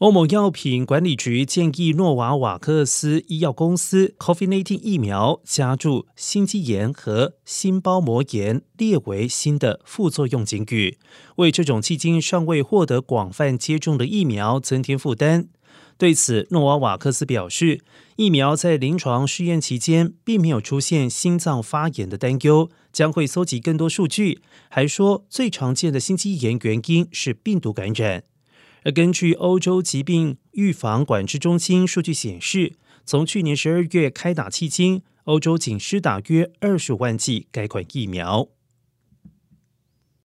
欧盟药品管理局建议诺瓦瓦克斯医药公司 COVID-19 疫苗加注心肌炎和心包膜炎列为新的副作用警语，为这种迄今尚未获得广泛接种的疫苗增添负担。对此，诺瓦瓦克斯表示，疫苗在临床试验期间并没有出现心脏发炎的担忧，将会搜集更多数据。还说，最常见的心肌炎原因是病毒感染。而根据欧洲疾病预防管制中心数据显示，从去年十二月开打迄今，欧洲仅施打约二十万剂该款疫苗。